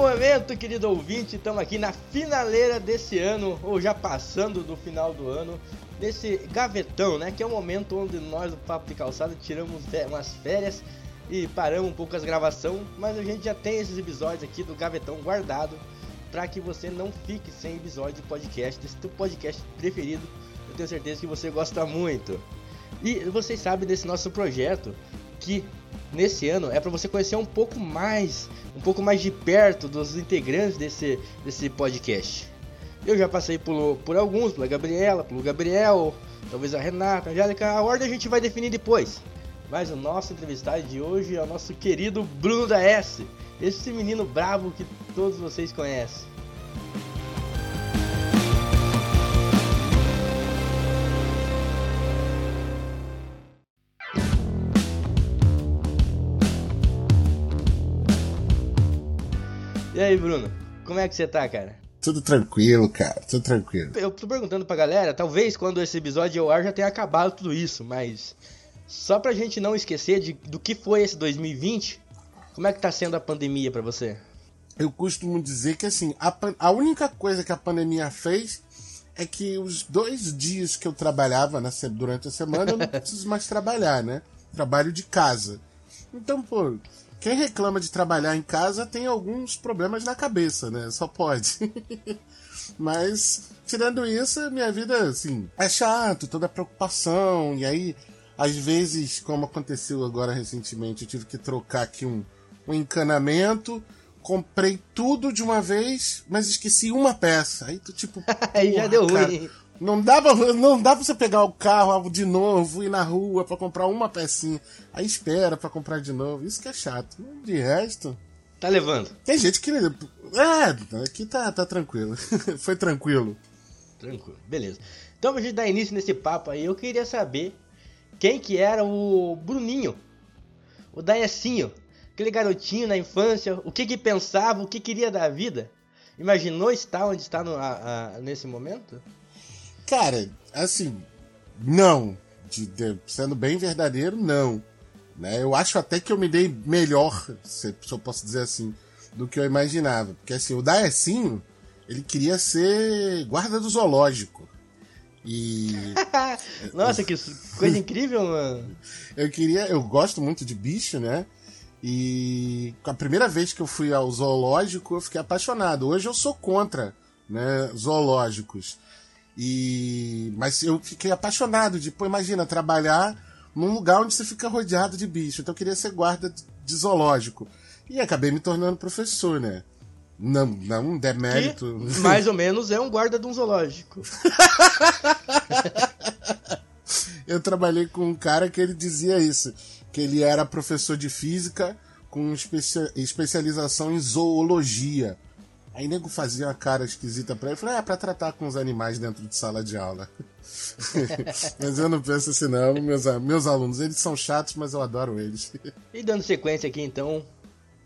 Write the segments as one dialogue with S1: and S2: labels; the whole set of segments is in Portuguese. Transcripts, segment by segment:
S1: momento, querido ouvinte, estamos aqui na finaleira desse ano, ou já passando do final do ano, desse gavetão, né? Que é o momento onde nós do Papo de Calçada tiramos umas férias e paramos um pouco as gravações, mas a gente já tem esses episódios aqui do gavetão guardado para que você não fique sem episódio de podcast, desse teu podcast preferido. Eu tenho certeza que você gosta muito. E vocês sabem desse nosso projeto que nesse ano é para você conhecer um pouco mais, um pouco mais de perto dos integrantes desse, desse podcast. Eu já passei por, por alguns, pela Gabriela, pelo Gabriel, talvez a Renata, a Angélica, a ordem a gente vai definir depois. Mas o nosso entrevistado de hoje é o nosso querido Bruno da S, esse menino bravo que todos vocês conhecem. E aí, Bruno? Como é que você tá, cara?
S2: Tudo tranquilo, cara, tudo tranquilo.
S1: Eu tô perguntando pra galera, talvez quando esse episódio ao ar já tenha acabado tudo isso, mas só pra gente não esquecer de, do que foi esse 2020, como é que tá sendo a pandemia para você?
S2: Eu costumo dizer que assim, a, a única coisa que a pandemia fez é que os dois dias que eu trabalhava na, durante a semana eu não preciso mais trabalhar, né? Trabalho de casa. Então, pô, quem reclama de trabalhar em casa tem alguns problemas na cabeça, né? Só pode. Mas, tirando isso, minha vida, assim, é chato, toda a preocupação. E aí, às vezes, como aconteceu agora recentemente, eu tive que trocar aqui um, um encanamento. Comprei tudo de uma vez, mas esqueci uma peça. Aí tu, tipo.
S1: aí já deu cara, ruim.
S2: Não dá, pra, não dá pra você pegar o carro de novo, ir na rua para comprar uma pecinha. Aí espera para comprar de novo. Isso que é chato. De resto.
S1: Tá levando.
S2: Tem gente que. É, aqui tá, tá tranquilo. Foi tranquilo.
S1: Tranquilo, beleza. Então, pra gente dar início nesse papo aí, eu queria saber quem que era o Bruninho, o Daecinho, aquele garotinho na infância, o que que pensava, o que queria da vida. Imaginou estar onde está no, a, a, nesse momento?
S2: Cara, assim, não. De, de, sendo bem verdadeiro, não. Né? Eu acho até que eu me dei melhor, se, se eu posso dizer assim, do que eu imaginava. Porque assim, o Daecinho, ele queria ser guarda do zoológico. E.
S1: Nossa, que coisa incrível, mano.
S2: Eu queria. Eu gosto muito de bicho, né? E a primeira vez que eu fui ao zoológico, eu fiquei apaixonado. Hoje eu sou contra né, zoológicos. E mas eu fiquei apaixonado de, pô, imagina trabalhar num lugar onde você fica rodeado de bicho. Então eu queria ser guarda de zoológico. E acabei me tornando professor, né? Não, não demérito.
S1: Que, mais ou menos é um guarda de um zoológico.
S2: eu trabalhei com um cara que ele dizia isso, que ele era professor de física com especialização em zoologia. Aí nego fazia uma cara esquisita pra ele. Falei, é pra tratar com os animais dentro de sala de aula. mas eu não penso assim, não. Meus, meus alunos, eles são chatos, mas eu adoro eles.
S1: e dando sequência aqui, então,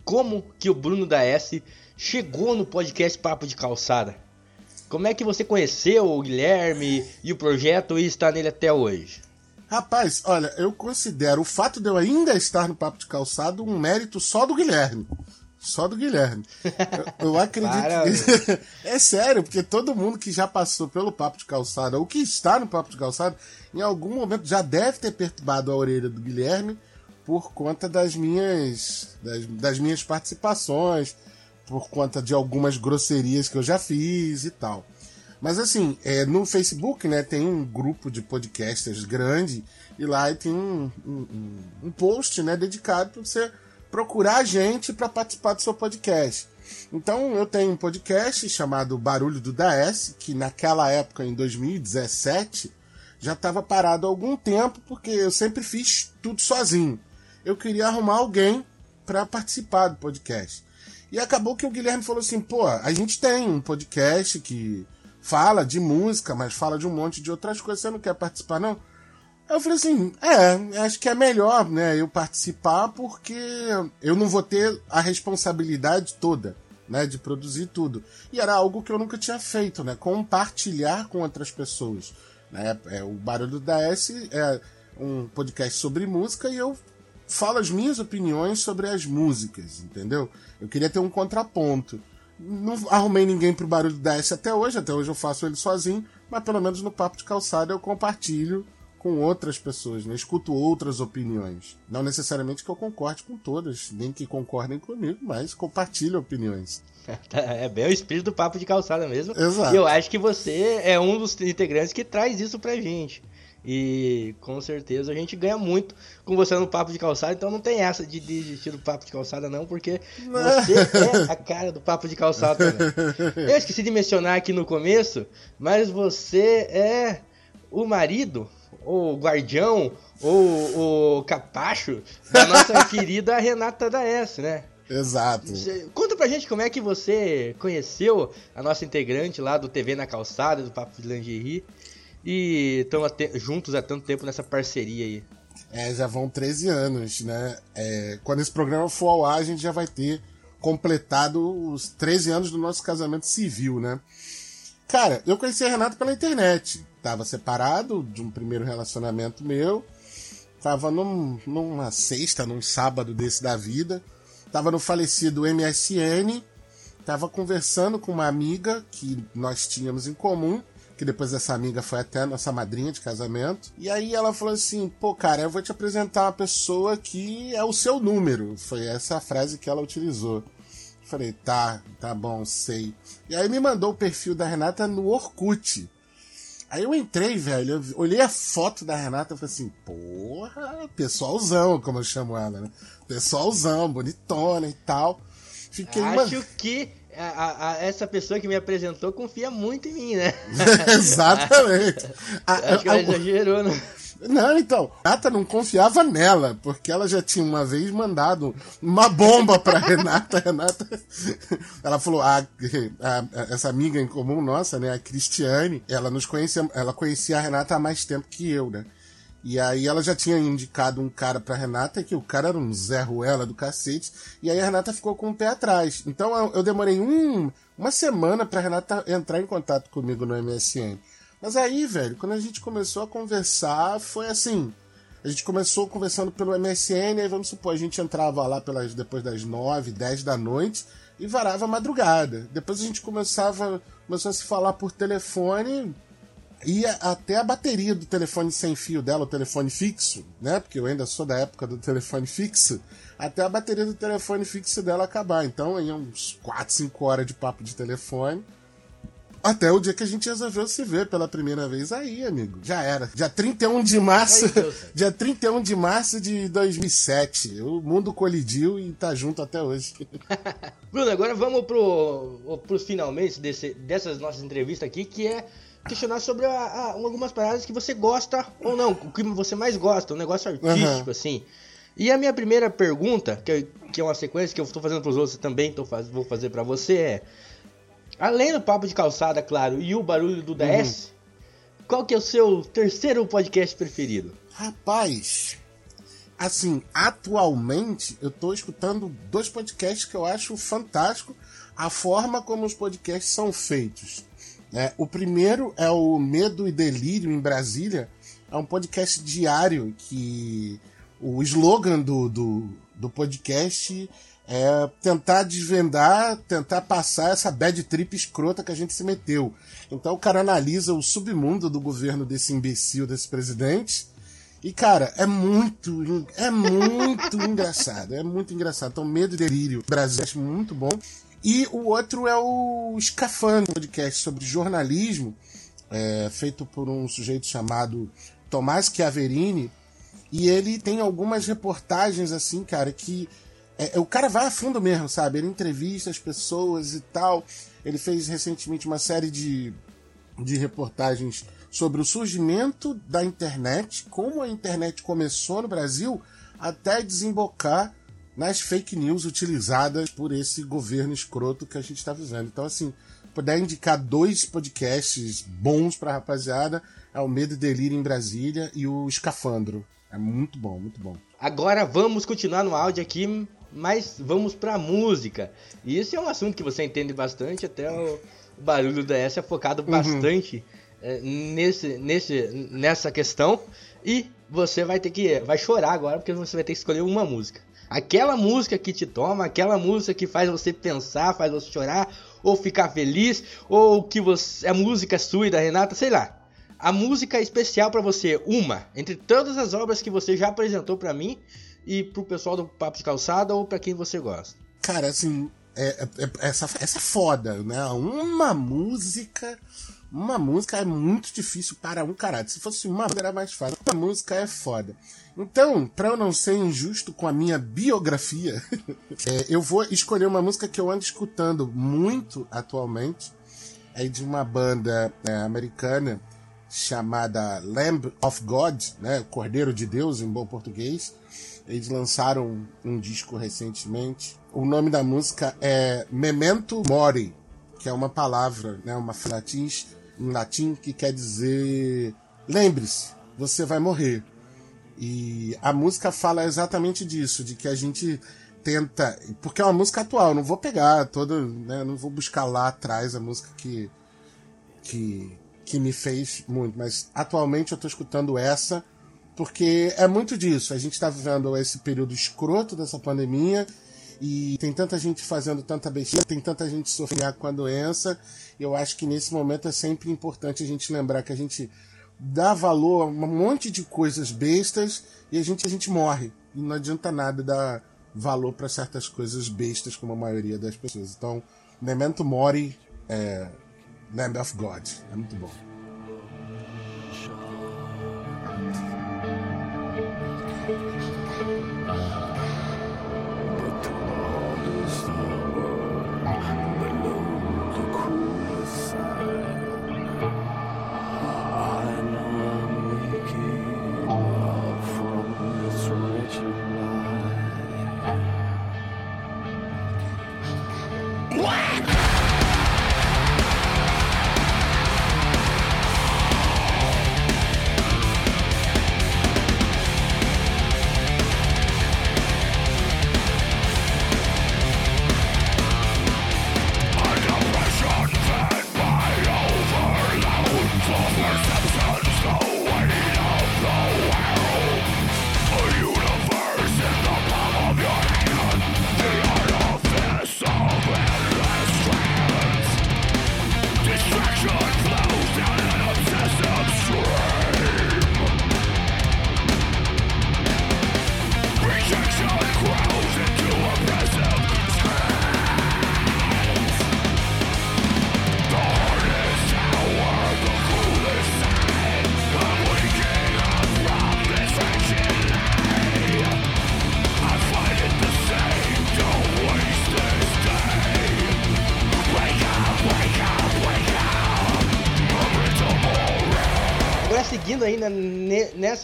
S1: como que o Bruno da S chegou no podcast Papo de Calçada? Como é que você conheceu o Guilherme e o projeto e está nele até hoje?
S2: Rapaz, olha, eu considero o fato de eu ainda estar no Papo de Calçado um mérito só do Guilherme. Só do Guilherme. Eu, eu acredito. que... é sério, porque todo mundo que já passou pelo Papo de Calçada ou que está no Papo de Calçada, em algum momento já deve ter perturbado a orelha do Guilherme por conta das minhas, das, das minhas participações, por conta de algumas grosserias que eu já fiz e tal. Mas assim, é, no Facebook, né, tem um grupo de podcasters grande e lá tem um, um, um post, né, dedicado para você procurar a gente para participar do seu podcast. Então eu tenho um podcast chamado Barulho do DS, que naquela época, em 2017, já estava parado há algum tempo, porque eu sempre fiz tudo sozinho. Eu queria arrumar alguém para participar do podcast. E acabou que o Guilherme falou assim: pô, a gente tem um podcast que fala de música, mas fala de um monte de outras coisas, você não quer participar, não? Eu falei assim, é, acho que é melhor, né, eu participar porque eu não vou ter a responsabilidade toda, né, de produzir tudo. E era algo que eu nunca tinha feito, né, compartilhar com outras pessoas. Né, é, o Barulho da S é um podcast sobre música e eu falo as minhas opiniões sobre as músicas, entendeu? Eu queria ter um contraponto. Não arrumei ninguém pro barulho da S até hoje, até hoje eu faço ele sozinho, mas pelo menos no papo de calçada eu compartilho com outras pessoas, né? Escuto outras opiniões. Não necessariamente que eu concorde com todas, nem que concordem comigo, mas compartilho opiniões.
S1: É bem o espírito do papo de calçada mesmo.
S2: Exato.
S1: E eu acho que você é um dos integrantes que traz isso pra gente. E com certeza a gente ganha muito com você no papo de calçada, então não tem essa de desistir do papo de calçada, não, porque você é a cara do papo de calçada também. Eu esqueci de mencionar aqui no começo, mas você é o marido, ou guardião, ou o capacho da nossa querida Renata da S, né?
S2: Exato.
S1: Conta pra gente como é que você conheceu a nossa integrante lá do TV na Calçada, do Papo de Lingerie. E estão juntos há tanto tempo nessa parceria aí.
S2: É, já vão 13 anos, né? É, quando esse programa for ao ar, a gente já vai ter completado os 13 anos do nosso casamento civil, né? Cara, eu conheci a Renata pela internet. Tava separado de um primeiro relacionamento meu. Tava num, numa sexta, num sábado desse da vida. Tava no falecido MSN. Tava conversando com uma amiga que nós tínhamos em comum que depois essa amiga foi até nossa madrinha de casamento. E aí ela falou assim: pô, cara, eu vou te apresentar uma pessoa que é o seu número. Foi essa a frase que ela utilizou. Falei, tá, tá bom, sei. E aí me mandou o perfil da Renata no Orkut. Aí eu entrei, velho, eu olhei a foto da Renata e falei assim, porra, pessoalzão, como eu chamo ela, né? Pessoalzão, bonitona e tal.
S1: Fiquei Acho uma... que a, a, essa pessoa que me apresentou confia muito em mim, né?
S2: Exatamente.
S1: Acho que ela exagerou, né?
S2: Não, então, Renata não confiava nela, porque ela já tinha uma vez mandado uma bomba pra Renata. Renata, ela falou, a, a, essa amiga em comum nossa, né, a Cristiane, ela nos conhecia, ela conhecia a Renata há mais tempo que eu, né? E aí ela já tinha indicado um cara pra Renata, que o cara era um Zé Ruela do cacete, e aí a Renata ficou com o pé atrás. Então eu, eu demorei um, uma semana pra Renata entrar em contato comigo no MSN. Mas aí, velho, quando a gente começou a conversar, foi assim. A gente começou conversando pelo MSN, aí vamos supor, a gente entrava lá pelas, depois das 9, 10 da noite e varava a madrugada. Depois a gente começava, começou a se falar por telefone e até a bateria do telefone sem fio dela, o telefone fixo, né? Porque eu ainda sou da época do telefone fixo. Até a bateria do telefone fixo dela acabar. Então, aí uns 4, 5 horas de papo de telefone. Até o dia que a gente resolveu se ver pela primeira vez aí, amigo. Já era. Dia 31 de março. dia 31 de março de 2007. O mundo colidiu e tá junto até hoje.
S1: Bruno, agora vamos pro, pros finalmente desse, dessas nossas entrevistas aqui, que é questionar sobre a, a, algumas paradas que você gosta ou não, o que você mais gosta, um negócio artístico, uhum. assim. E a minha primeira pergunta, que, que é uma sequência que eu estou fazendo para os outros também tô faz, vou fazer para você, é: além do papo de calçada, claro, e o barulho do DS, uhum. qual que é o seu terceiro podcast preferido?
S2: Rapaz, assim, atualmente eu estou escutando dois podcasts que eu acho fantástico a forma como os podcasts são feitos. É, o primeiro é o Medo e Delírio em Brasília. É um podcast diário que o slogan do, do, do podcast é tentar desvendar, tentar passar essa bad trip escrota que a gente se meteu. Então o cara analisa o submundo do governo desse imbecil, desse presidente. E, cara, é muito, é muito engraçado. É muito engraçado. Então, Medo e Delírio, Brasil, é muito bom. E o outro é o Escafandro, podcast sobre jornalismo, é, feito por um sujeito chamado Tomás Chiaverini. E ele tem algumas reportagens, assim, cara, que é, o cara vai a fundo mesmo, sabe? Ele entrevista as pessoas e tal. Ele fez recentemente uma série de, de reportagens sobre o surgimento da internet, como a internet começou no Brasil, até desembocar nas fake news utilizadas por esse governo escroto que a gente está vivendo. Então, assim, puder indicar dois podcasts bons para a rapaziada, é o Medo e Delírio em Brasília e o Escafandro. É muito bom, muito bom.
S1: Agora vamos continuar no áudio aqui, mas vamos para música. E esse é um assunto que você entende bastante, até o barulho da S é focado uhum. bastante uhum. é, nesse, nesse, nessa questão. E você vai ter que. Vai chorar agora porque você vai ter que escolher uma música. Aquela música que te toma, aquela música que faz você pensar, faz você chorar, ou ficar feliz, ou que você. A música sua e da Renata, sei lá. A música especial para você, uma, entre todas as obras que você já apresentou para mim e pro pessoal do Papo de Calçada ou para quem você gosta.
S2: Cara, assim, é, é, essa, essa é foda, né? Uma música uma música é muito difícil para um caralho. Se fosse uma era mais fácil. Uma música é foda. Então, para eu não ser injusto com a minha biografia, é, eu vou escolher uma música que eu ando escutando muito atualmente. É de uma banda é, americana chamada Lamb of God, né? Cordeiro de Deus em bom português. Eles lançaram um, disco recentemente. O nome da música é Memento Mori, que é uma palavra, né? Uma latins em latim que quer dizer lembre-se, você vai morrer. E a música fala exatamente disso, de que a gente tenta, porque é uma música atual, não vou pegar toda, né, não vou buscar lá atrás a música que que que me fez muito, mas atualmente eu estou escutando essa porque é muito disso. A gente está vivendo esse período escroto dessa pandemia e tem tanta gente fazendo tanta besteira, tem tanta gente sofrendo com a doença. Eu acho que nesse momento é sempre importante a gente lembrar que a gente dá valor a um monte de coisas bestas e a gente, a gente morre. E não adianta nada dar valor para certas coisas bestas, como a maioria das pessoas. Então, Memento Mori é Lamb of God. É muito bom.
S1: Ainda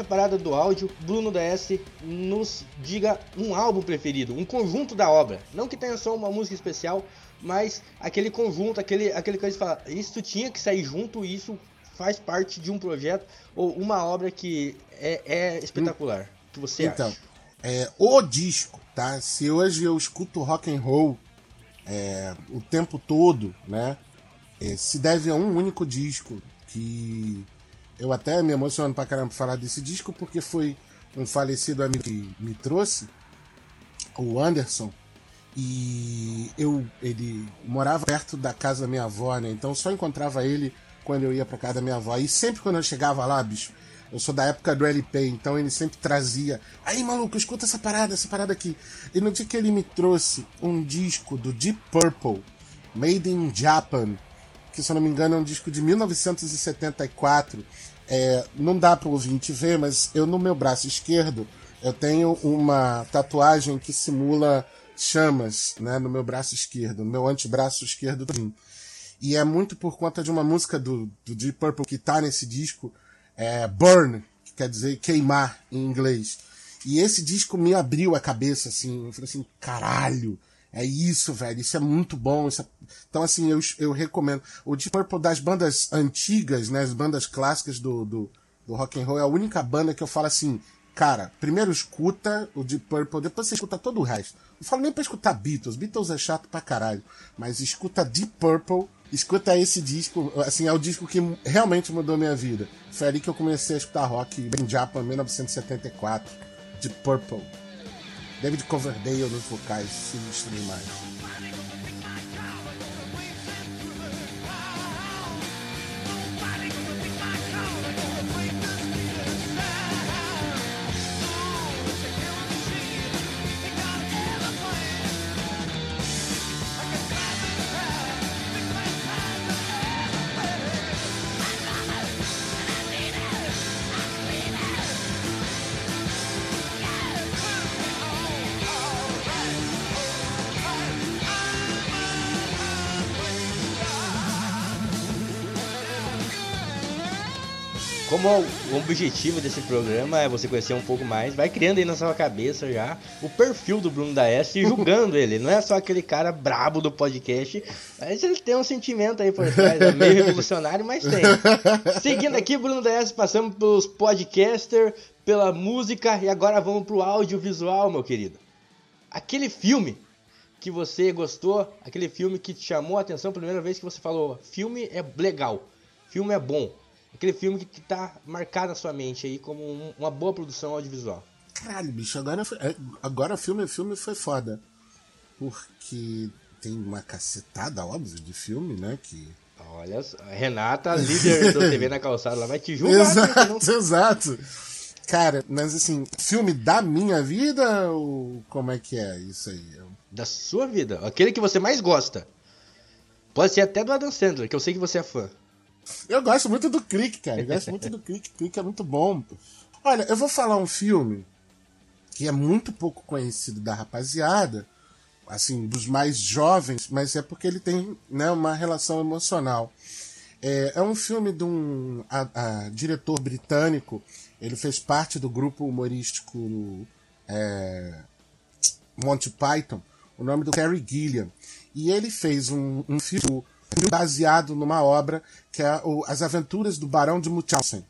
S1: nessa parada do áudio, Bruno DS nos diga um álbum preferido, um conjunto da obra. Não que tenha só uma música especial, mas aquele conjunto, aquele, aquele que fala, isso tinha que sair junto, isso faz parte de um projeto ou uma obra que é, é espetacular. O que você então, acha?
S2: É, o disco, tá? Se hoje eu escuto rock and roll é, o tempo todo, né? É, se deve a um único disco que eu até me emociono pra caramba falar desse disco, porque foi um falecido amigo que me trouxe, o Anderson, e eu ele morava perto da casa da minha avó, né? Então só encontrava ele quando eu ia pra casa da minha avó. E sempre quando eu chegava lá, bicho, eu sou da época do LP, então ele sempre trazia. Aí, maluco, escuta essa parada, essa parada aqui. E no dia que ele me trouxe um disco do Deep Purple, Made in Japan, que se eu não me engano é um disco de 1974. É, não dá para o ouvinte ver, mas eu no meu braço esquerdo eu tenho uma tatuagem que simula chamas, né, no meu braço esquerdo, no meu antebraço esquerdo. E é muito por conta de uma música do, do Deep Purple que tá nesse disco, é Burn, que quer dizer queimar em inglês. E esse disco me abriu a cabeça, assim, eu falei assim, caralho, é isso, velho. Isso é muito bom. É... Então, assim, eu, eu recomendo. O Deep Purple das bandas antigas, né? As bandas clássicas do, do, do rock and roll é a única banda que eu falo assim, cara, primeiro escuta o Deep Purple, depois você escuta todo o resto. Não falo nem pra escutar Beatles. Beatles é chato pra caralho. Mas escuta Deep Purple escuta esse disco, assim, é o disco que realmente mudou minha vida. Foi ali que eu comecei a escutar rock em Japan, 1974, de Purple. David Coverdale nos vocais, sinistro demais.
S1: Como o objetivo desse programa é você conhecer um pouco mais, vai criando aí na sua cabeça já o perfil do Bruno da S e julgando ele. Não é só aquele cara brabo do podcast, mas ele tem um sentimento aí por trás, é meio revolucionário, mas tem. Seguindo aqui, Bruno da S, passamos pelos podcasters, pela música e agora vamos pro audiovisual, meu querido. Aquele filme que você gostou, aquele filme que te chamou a atenção a primeira vez que você falou, filme é legal, filme é bom aquele filme que, que tá marcado na sua mente aí como um, uma boa produção audiovisual.
S2: Caralho, bicho, agora, é, agora filme, filme foi foda. Porque tem uma cacetada, óbvio, de filme, né? Que.
S1: Olha, Renata, líder do TV na calçada, ela vai te julgar.
S2: Exato, não... exato. Cara, mas assim, filme da minha vida ou como é que é isso aí?
S1: Da sua vida. Aquele que você mais gosta. Pode ser até do Adam Sandler, que eu sei que você é fã.
S2: Eu gosto muito do Clique, cara. Eu gosto muito do Clique. Clique é muito bom. Olha, eu vou falar um filme que é muito pouco conhecido da rapaziada, assim, dos mais jovens, mas é porque ele tem né, uma relação emocional. É, é um filme de um a, a, diretor britânico. Ele fez parte do grupo humorístico é, Monty Python. O nome do Terry Gilliam. E ele fez um, um filme baseado numa obra que é o, As Aventuras do Barão de Munchausen.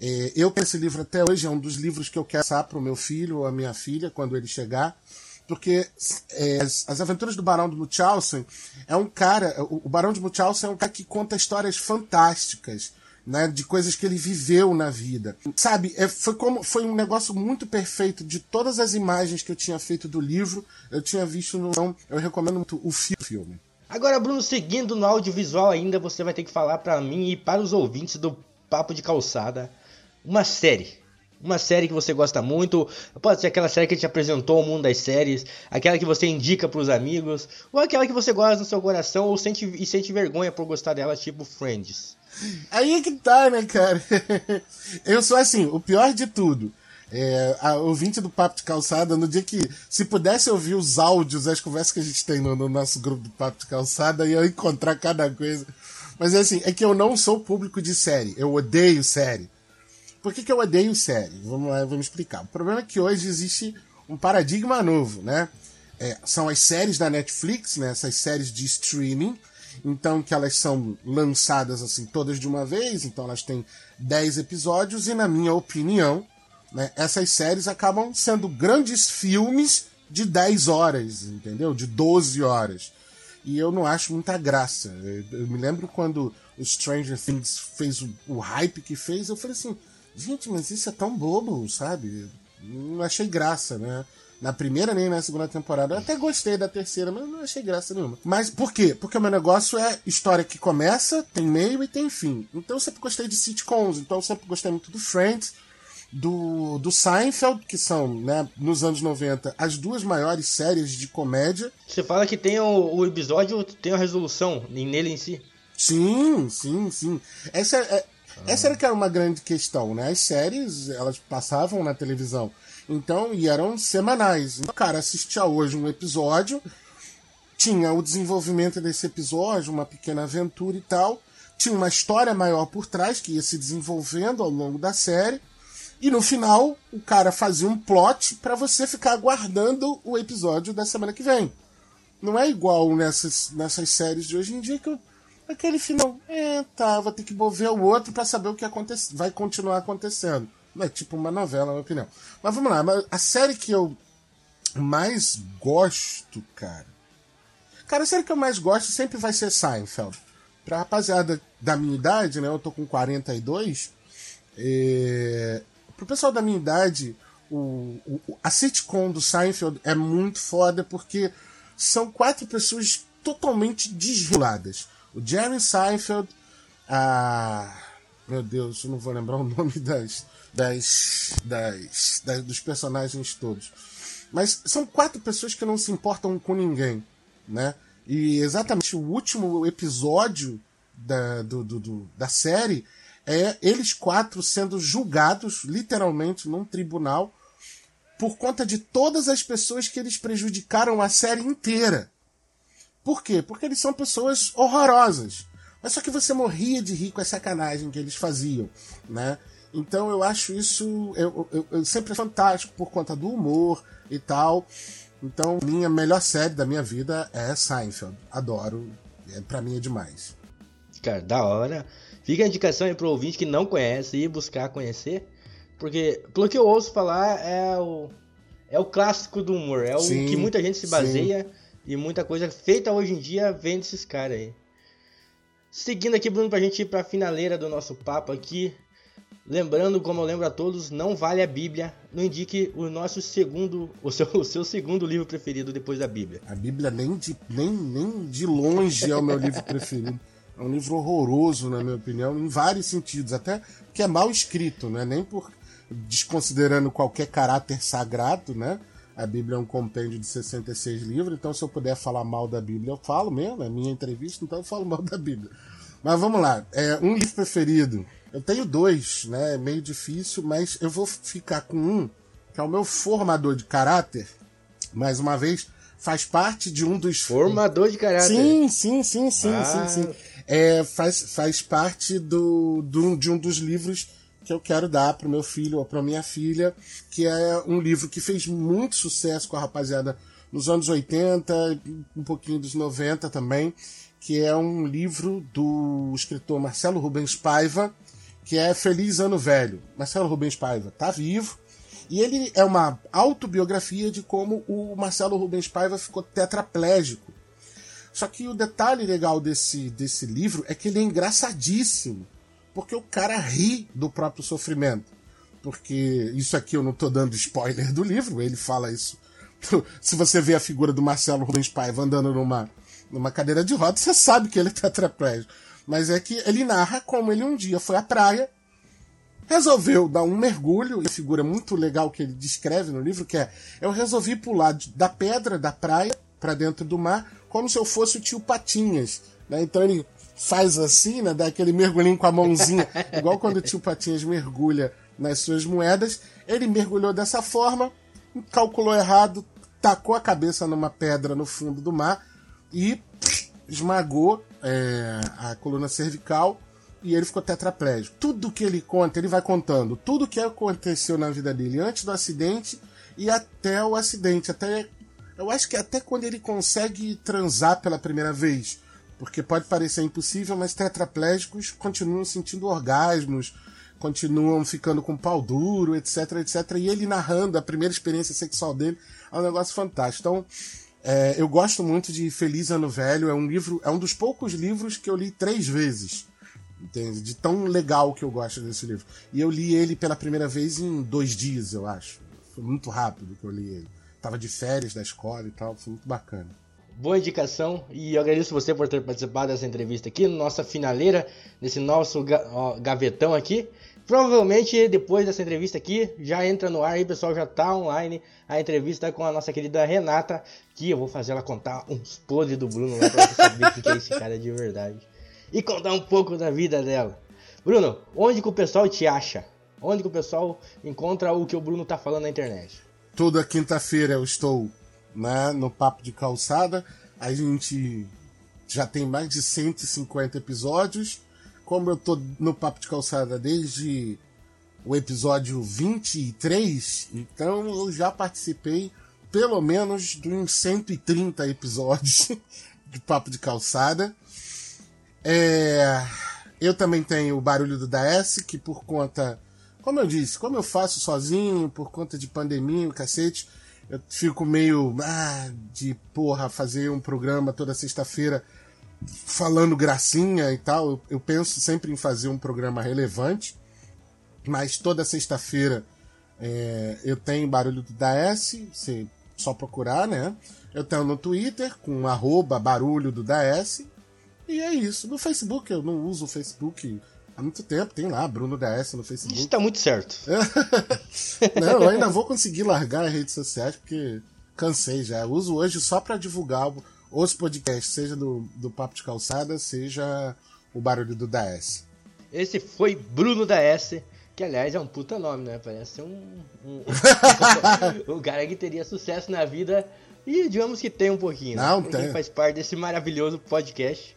S2: É, eu tenho esse livro até hoje, é um dos livros que eu quero passar para o meu filho ou a minha filha quando ele chegar, porque é, as, as, Aventuras do Barão de Munchausen é um cara, o, o Barão de Munchausen é um cara que conta histórias fantásticas, né, de coisas que ele viveu na vida. Sabe, é, foi, como, foi um negócio muito perfeito de todas as imagens que eu tinha feito do livro, eu tinha visto no. Então, eu recomendo muito o filme.
S1: Agora, Bruno, seguindo no audiovisual ainda, você vai ter que falar para mim e para os ouvintes do Papo de Calçada uma série. Uma série que você gosta muito, pode ser aquela série que te apresentou o mundo das séries, aquela que você indica para os amigos, ou aquela que você gosta no seu coração ou sente, e sente vergonha por gostar dela, tipo Friends.
S2: Aí é que tá, né, cara? Eu sou assim, o pior de tudo. É, a ouvinte do Papo de Calçada, no dia que, se pudesse ouvir os áudios, as conversas que a gente tem no, no nosso grupo do Papo de Calçada, ia encontrar cada coisa. Mas é assim, é que eu não sou público de série. Eu odeio série. Por que, que eu odeio série? Vamos lá, vamos explicar. O problema é que hoje existe um paradigma novo, né? É, são as séries da Netflix, né? Essas séries de streaming. Então, que elas são lançadas assim todas de uma vez. Então, elas têm 10 episódios. E, na minha opinião, né, essas séries acabam sendo grandes filmes de 10 horas, entendeu? De 12 horas. E eu não acho muita graça. Eu me lembro quando o Stranger Things fez o, o hype que fez, eu falei assim, gente, mas isso é tão bobo, sabe? Não achei graça, né? Na primeira nem na segunda temporada. Eu até gostei da terceira, mas não achei graça nenhuma. Mas por quê? Porque o meu negócio é história que começa, tem meio e tem fim. Então eu sempre gostei de sitcoms, então eu sempre gostei muito do Friends do, do Seinfeld, que são, né, nos anos 90, as duas maiores séries de comédia.
S1: Você fala que tem o, o episódio, tem a resolução nele em si.
S2: Sim, sim, sim. Essa, é, ah. essa era que era uma grande questão, né? As séries, elas passavam na televisão. Então, e eram semanais. Então, cara, assistia hoje um episódio, tinha o desenvolvimento desse episódio, uma pequena aventura e tal. Tinha uma história maior por trás que ia se desenvolvendo ao longo da série. E no final, o cara fazia um plot para você ficar aguardando o episódio da semana que vem. Não é igual nessas, nessas séries de hoje em dia que aquele final, é, tá, vou ter que ver o outro para saber o que acontece, vai continuar acontecendo. É tipo uma novela, na minha opinião. Mas vamos lá, a série que eu mais gosto, cara. Cara, a série que eu mais gosto sempre vai ser Seinfeld. pra rapaziada da minha idade, né? Eu tô com 42. É... Pro pessoal da minha idade, o, o, a sitcom do Seinfeld é muito foda porque são quatro pessoas totalmente desreguladas. O Jerry Seinfeld, a. Meu Deus, eu não vou lembrar o nome das, das, das, das dos personagens todos. Mas são quatro pessoas que não se importam com ninguém, né? E exatamente o último episódio da, do, do, do, da série é eles quatro sendo julgados, literalmente, num tribunal, por conta de todas as pessoas que eles prejudicaram a série inteira. Por quê? Porque eles são pessoas horrorosas. Mas só que você morria de rir com a sacanagem que eles faziam, né? Então eu acho isso eu, eu, eu sempre fantástico por conta do humor e tal. Então, minha melhor série da minha vida é Seinfeld. Adoro. É, pra mim é demais.
S1: Cara, da hora. Fica a indicação aí pro ouvinte que não conhece ir buscar conhecer. Porque, pelo que eu ouço falar, é o, é o clássico do humor. É sim, o que muita gente se baseia. Sim. E muita coisa feita hoje em dia vem desses caras aí. Seguindo aqui, Bruno, pra gente ir pra finaleira do nosso papo aqui. Lembrando, como eu lembro a todos, não vale a Bíblia. Não indique o nosso segundo, o seu, o seu segundo livro preferido depois da Bíblia.
S2: A Bíblia nem de, nem, nem de longe é o meu livro preferido. É um livro horroroso, na minha opinião, em vários sentidos. Até que é mal escrito, né? Nem por desconsiderando qualquer caráter sagrado, né? A Bíblia é um compêndio de 66 livros, então se eu puder falar mal da Bíblia, eu falo mesmo, é minha entrevista, então eu falo mal da Bíblia. Mas vamos lá, é um livro preferido. Eu tenho dois, né? É meio difícil, mas eu vou ficar com um, que é o meu formador de caráter. Mais uma vez, faz parte de um dos.
S1: Formador de caráter.
S2: Sim, sim, sim, sim, ah. sim, sim. É, faz, faz parte do, do, de um dos livros que eu quero dar para o meu filho ou para minha filha, que é um livro que fez muito sucesso com a rapaziada nos anos 80, um pouquinho dos 90 também, que é um livro do escritor Marcelo Rubens Paiva, que é Feliz Ano Velho. Marcelo Rubens Paiva está vivo, e ele é uma autobiografia de como o Marcelo Rubens Paiva ficou tetraplégico. Só que o detalhe legal desse, desse livro é que ele é engraçadíssimo porque o cara ri do próprio sofrimento. Porque isso aqui eu não estou dando spoiler do livro, ele fala isso. Se você vê a figura do Marcelo Rubens Paiva andando numa, numa cadeira de rodas, você sabe que ele é tetraplégico. Mas é que ele narra como ele um dia foi à praia, resolveu dar um mergulho, e a figura muito legal que ele descreve no livro, que é eu resolvi pular da pedra da praia para dentro do mar, como se eu fosse o tio Patinhas. Né? Então ele faz assim, né? Dá aquele mergulhinho com a mãozinha, igual quando o tio Patinhas mergulha nas suas moedas. Ele mergulhou dessa forma, calculou errado, tacou a cabeça numa pedra no fundo do mar e esmagou é, a coluna cervical e ele ficou tetraplégico. Tudo que ele conta, ele vai contando tudo que aconteceu na vida dele antes do acidente e até o acidente, até eu acho que até quando ele consegue transar pela primeira vez porque pode parecer impossível, mas tetraplégicos continuam sentindo orgasmos, continuam ficando com pau duro, etc, etc. E ele narrando a primeira experiência sexual dele é um negócio fantástico. Então, é, eu gosto muito de Feliz Ano Velho. É um livro, é um dos poucos livros que eu li três vezes. Entende? De tão legal que eu gosto desse livro. E eu li ele pela primeira vez em dois dias, eu acho. Foi muito rápido que eu li ele. Tava de férias da escola e tal, foi muito bacana
S1: boa indicação e eu agradeço você por ter participado dessa entrevista aqui, nossa finaleira, nesse nosso gavetão aqui. Provavelmente depois dessa entrevista aqui já entra no ar aí, pessoal, já tá online a entrevista com a nossa querida Renata, que eu vou fazer ela contar uns podres do Bruno lá pra você saber que é esse cara de verdade. E contar um pouco da vida dela. Bruno, onde que o pessoal te acha? Onde que o pessoal encontra o que o Bruno tá falando na internet?
S2: Toda quinta-feira eu estou né, no Papo de Calçada. A gente já tem mais de 150 episódios. Como eu tô no Papo de Calçada desde o episódio 23, então eu já participei pelo menos de uns 130 episódios de Papo de Calçada. É... Eu também tenho o Barulho do DS, que por conta, como eu disse, como eu faço sozinho, por conta de pandemia, o cacete, eu fico meio ah, de porra fazer um programa toda sexta-feira falando gracinha e tal. Eu penso sempre em fazer um programa relevante, mas toda sexta-feira é, eu tenho Barulho do Daes, você só procurar, né? Eu tenho no Twitter com arroba barulho do Daes. E é isso. No Facebook, eu não uso o Facebook há muito tempo. Tem lá, Bruno DS no Facebook.
S1: Isso tá muito certo.
S2: não, eu ainda vou conseguir largar as redes sociais, porque cansei já. Eu uso hoje só para divulgar os podcasts, seja do, do Papo de Calçada, seja o Barulho do DS.
S1: Esse foi Bruno DS, que aliás é um puta nome, né? Parece um. um... o cara que teria sucesso na vida e digamos que tem um pouquinho. Né?
S2: Não, tem.
S1: faz parte desse maravilhoso podcast,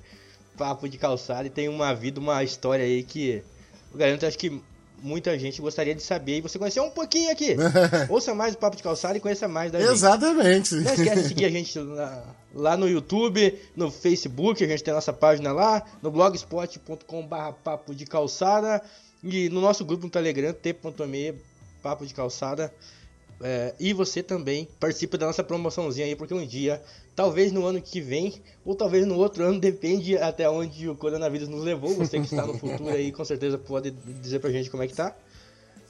S1: Papo de Calçada, e tem uma vida, uma história aí que eu garanto, acho que muita gente gostaria de saber e você conheceu um pouquinho aqui. Ouça mais o Papo de Calçada e conheça mais da
S2: Exatamente.
S1: gente. Não esquece de seguir a gente lá, lá, no YouTube, no Facebook, a gente tem a nossa página lá, no blogspot.com.br Papo de Calçada e no nosso grupo no Telegram, t.me Papo de Calçada. É, e você também participa da nossa promoçãozinha aí, porque um dia, talvez no ano que vem, ou talvez no outro ano, depende até onde o coronavírus nos levou. Você que está no futuro aí, com certeza pode dizer pra gente como é que tá.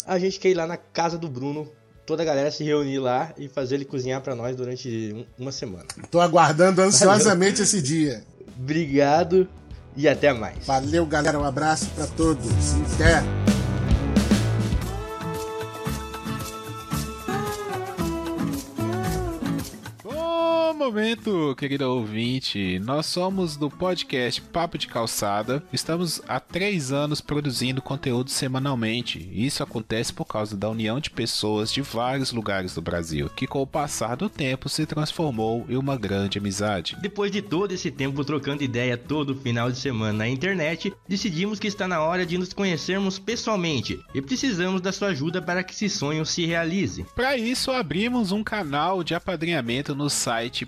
S1: A gente quer ir lá na casa do Bruno, toda a galera se reunir lá e fazer ele cozinhar para nós durante uma semana.
S2: Tô aguardando ansiosamente esse dia.
S1: Obrigado e até mais.
S2: Valeu, galera. Um abraço para todos. Até.
S3: Momento, querido ouvinte. Nós somos do podcast Papo de Calçada. Estamos há três anos produzindo conteúdo semanalmente. Isso acontece por causa da união de pessoas de vários lugares do Brasil, que com o passar do tempo se transformou em uma grande amizade.
S1: Depois de todo esse tempo trocando ideia todo final de semana na internet, decidimos que está na hora de nos conhecermos pessoalmente e precisamos da sua ajuda para que esse sonho se realize.
S3: Para isso, abrimos um canal de apadrinhamento no site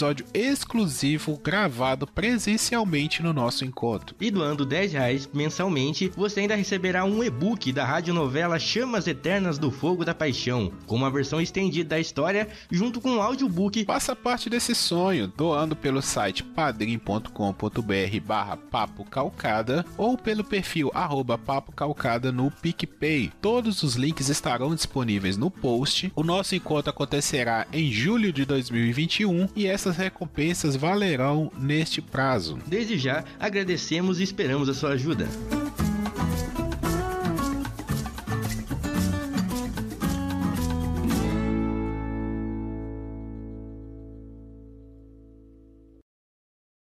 S3: episódio exclusivo gravado presencialmente no nosso encontro.
S1: E doando 10 reais mensalmente, você ainda receberá um e-book da radionovela Chamas Eternas do Fogo da Paixão, com uma versão estendida da história, junto com um audiobook.
S3: Faça parte desse sonho, doando pelo site padrim.com.br barra papo calcada ou pelo perfil arroba papo calcada no PicPay. Todos os links estarão disponíveis no post. O nosso encontro acontecerá em julho de 2021 e essa essas recompensas valerão neste prazo.
S1: Desde já, agradecemos e esperamos a sua ajuda.